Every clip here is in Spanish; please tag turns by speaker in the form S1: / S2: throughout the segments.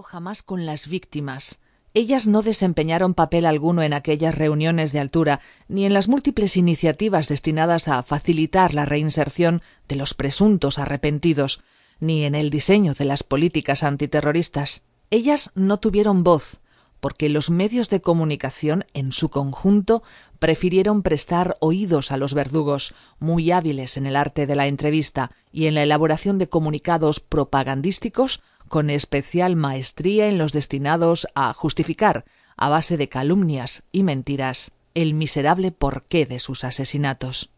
S1: jamás con las víctimas. Ellas no desempeñaron papel alguno en aquellas reuniones de altura, ni en las múltiples iniciativas destinadas a facilitar la reinserción de los presuntos arrepentidos, ni en el diseño de las políticas antiterroristas. Ellas no tuvieron voz, porque los medios de comunicación en su conjunto prefirieron prestar oídos a los verdugos, muy hábiles en el arte de la entrevista y en la elaboración de comunicados propagandísticos con especial maestría en los destinados a justificar, a base de calumnias y mentiras, el miserable porqué de sus asesinatos.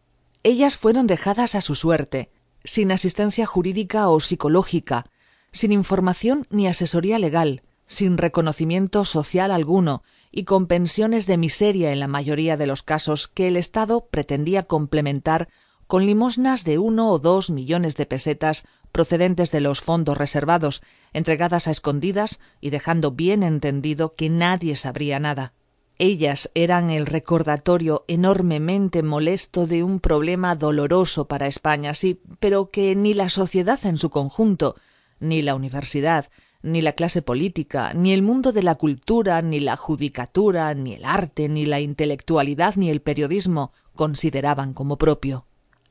S1: Ellas fueron dejadas a su suerte, sin asistencia jurídica o psicológica, sin información ni asesoría legal, sin reconocimiento social alguno y con pensiones de miseria en la mayoría de los casos que el Estado pretendía complementar con limosnas de uno o dos millones de pesetas procedentes de los fondos reservados, entregadas a escondidas y dejando bien entendido que nadie sabría nada. Ellas eran el recordatorio enormemente molesto de un problema doloroso para España, sí, pero que ni la sociedad en su conjunto, ni la universidad, ni la clase política, ni el mundo de la cultura, ni la judicatura, ni el arte, ni la intelectualidad, ni el periodismo consideraban como propio.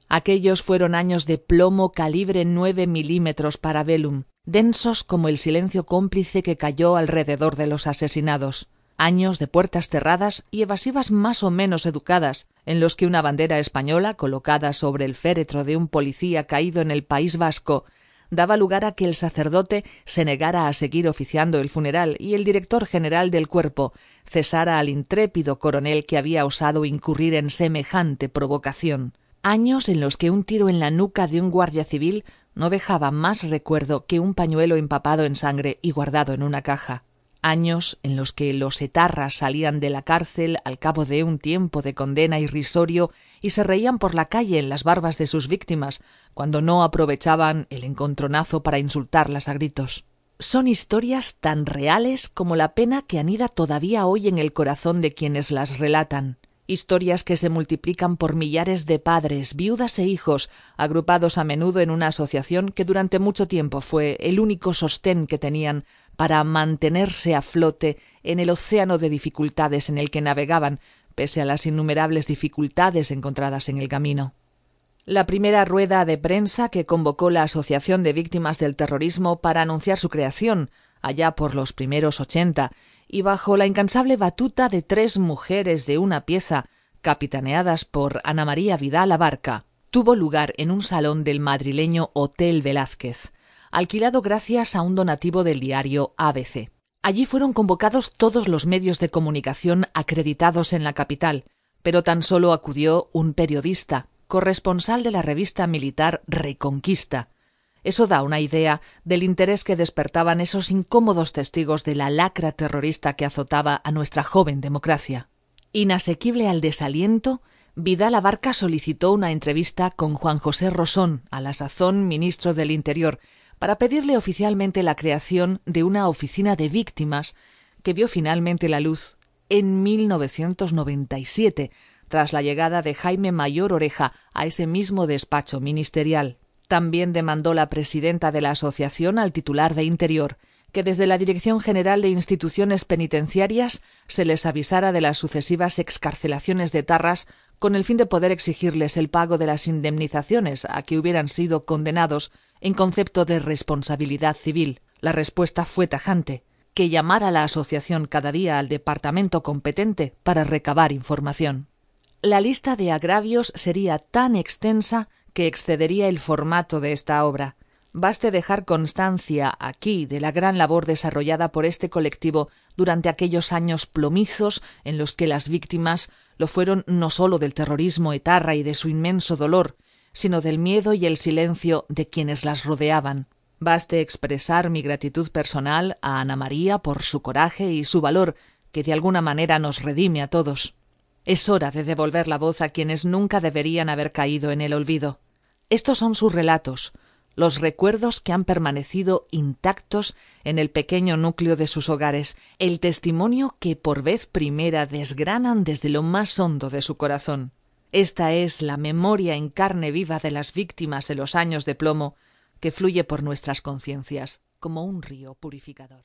S1: Aquellos fueron años de plomo calibre nueve milímetros para velum, densos como el silencio cómplice que cayó alrededor de los asesinados, años de puertas cerradas y evasivas más o menos educadas, en los que una bandera española colocada sobre el féretro de un policía caído en el País Vasco daba lugar a que el sacerdote se negara a seguir oficiando el funeral y el director general del cuerpo cesara al intrépido coronel que había osado incurrir en semejante provocación años en los que un tiro en la nuca de un guardia civil no dejaba más recuerdo que un pañuelo empapado en sangre y guardado en una caja años en los que los etarras salían de la cárcel al cabo de un tiempo de condena irrisorio y se reían por la calle en las barbas de sus víctimas, cuando no aprovechaban el encontronazo para insultarlas a gritos. Son historias tan reales como la pena que anida todavía hoy en el corazón de quienes las relatan historias que se multiplican por millares de padres, viudas e hijos, agrupados a menudo en una asociación que durante mucho tiempo fue el único sostén que tenían para mantenerse a flote en el océano de dificultades en el que navegaban, pese a las innumerables dificultades encontradas en el camino. La primera rueda de prensa que convocó la Asociación de Víctimas del Terrorismo para anunciar su creación, allá por los primeros ochenta, y bajo la incansable batuta de tres mujeres de una pieza, capitaneadas por Ana María Vidal Abarca, tuvo lugar en un salón del madrileño Hotel Velázquez, alquilado gracias a un donativo del diario ABC. Allí fueron convocados todos los medios de comunicación acreditados en la capital, pero tan solo acudió un periodista, corresponsal de la revista militar Reconquista, eso da una idea del interés que despertaban esos incómodos testigos de la lacra terrorista que azotaba a nuestra joven democracia. Inasequible al desaliento, Vidal Abarca solicitó una entrevista con Juan José Rosón, a la sazón ministro del Interior, para pedirle oficialmente la creación de una oficina de víctimas que vio finalmente la luz en 1997, tras la llegada de Jaime Mayor Oreja a ese mismo despacho ministerial. También demandó la presidenta de la asociación al titular de Interior que desde la Dirección General de Instituciones Penitenciarias se les avisara de las sucesivas excarcelaciones de tarras con el fin de poder exigirles el pago de las indemnizaciones a que hubieran sido condenados en concepto de responsabilidad civil. La respuesta fue tajante que llamara la asociación cada día al departamento competente para recabar información. La lista de agravios sería tan extensa que excedería el formato de esta obra. Baste dejar constancia aquí de la gran labor desarrollada por este colectivo durante aquellos años plomizos en los que las víctimas lo fueron no sólo del terrorismo etarra y de su inmenso dolor, sino del miedo y el silencio de quienes las rodeaban. Baste expresar mi gratitud personal a Ana María por su coraje y su valor, que de alguna manera nos redime a todos. Es hora de devolver la voz a quienes nunca deberían haber caído en el olvido. Estos son sus relatos, los recuerdos que han permanecido intactos en el pequeño núcleo de sus hogares, el testimonio que por vez primera desgranan desde lo más hondo de su corazón. Esta es la memoria en carne viva de las víctimas de los años de plomo que fluye por nuestras conciencias como un río purificador.